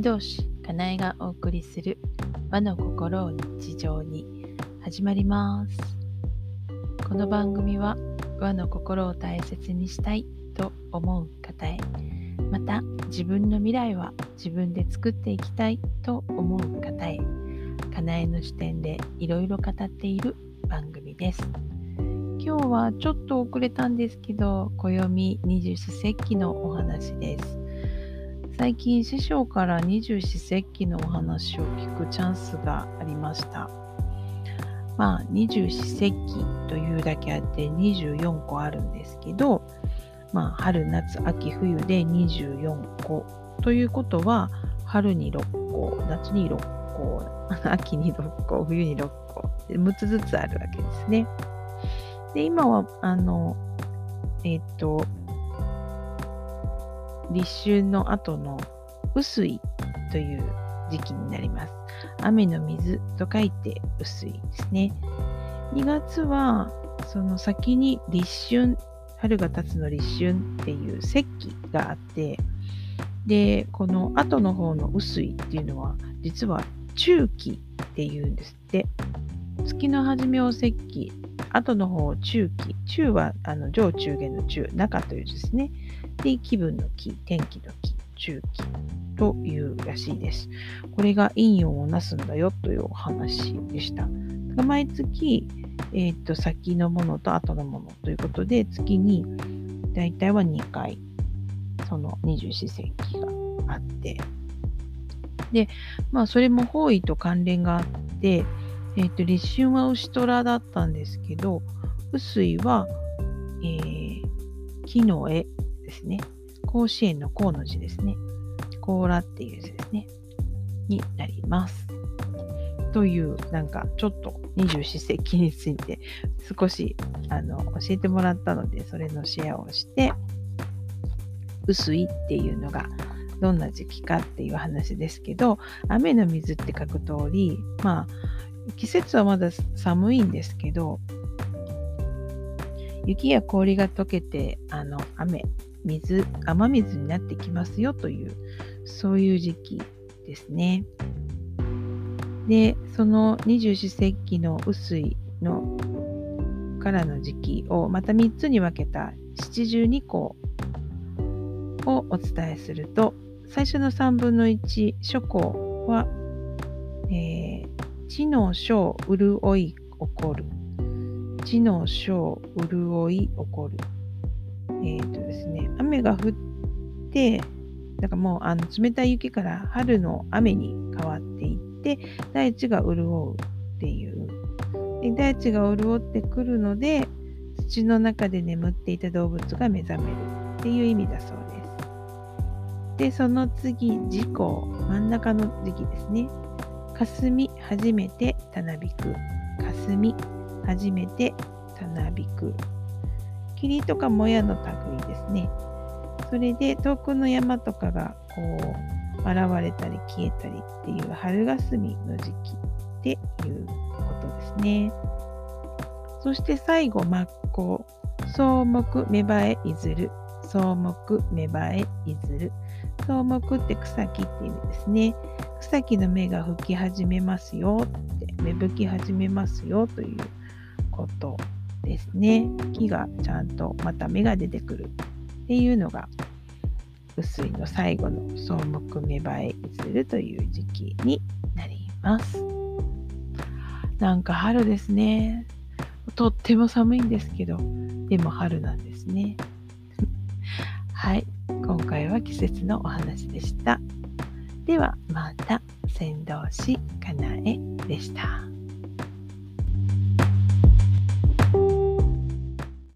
先導師かなえがお送りする和の心を日常に始まります。この番組は和の心を大切にしたいと思う方へまた自分の未来は自分で作っていきたいと思う方へかなえの視点でいろいろ語っている番組です。今日はちょっと遅れたんですけど暦二十四節気のお話です。最近師匠から二十四節気のお話を聞くチャンスがありました。まあ二十四節気というだけあって24個あるんですけど、まあ春夏秋冬で24個ということは春に6個、夏に6個、秋に6個、冬に6個、6つずつあるわけですね。で、今は、あの、えっ、と、立春の後の雨水という時期になります。雨の水と書いて雨水ですね。2月はその先に立春、春が経つの立春っていう節気があって、で、この後の方の雨水っていうのは実は中期っていうんですって。月の初めを節気、後の方中期。中はあの上中下の中、中という字ですね。で、気分の気、天気の気、中気というらしいです。これが陰陽をなすんだよというお話でした。毎月、えっ、ー、と、先のものと後のものということで、月に大体は2回、その二十四節気があって、で、まあ、それも方位と関連があって、えっ、ー、と、立春は牛虎だったんですけど、雨水は、えー、木の絵ですね。甲子園の甲の字ですね。甲羅っていう字ですね。になります。という、なんかちょっと二十四節気について少しあの教えてもらったので、それのシェアをして、薄いっていうのがどんな時期かっていう話ですけど、雨の水って書く通り、まあ、季節はまだ寒いんですけど、雪や氷が溶けて、あの、雨水、雨水になってきますよという、そういう時期ですね。で、その二十四節気の雨水のからの時期をまた3つに分けた七十二項をお伝えすると、最初の3分の1、諸項は、えー、知の小潤い起こる。知の小潤い起こる。えっ、ー、とですね、雨が降って、だかもうあの冷たい雪から春の雨に変わっていって、大地が潤うっていう。で大地が潤ってくるので、土の中で眠っていた動物が目覚めるっていう意味だそうです。で、その次、事故、真ん中の時期ですね。霞初めてたなびく。霞初めてたなびく。霧とかもやの類ですね。それで遠くの山とかがこう現れたり消えたりっていう春霞の時期っていうことですね。そして最後、真っ向。草木芽生えいずる。草木芽生えいずる。草木って草木って意味ですね。草木の芽が吹き始めますよって、芽吹き始めますよということですね。木がちゃんとまた芽が出てくるっていうのが薄いの最後の草木芽生えするという時期になります。なんか春ですね。とっても寒いんですけど、でも春なんですね。はい、今回は季節のお話でした。ではまた、先導師かなえでした。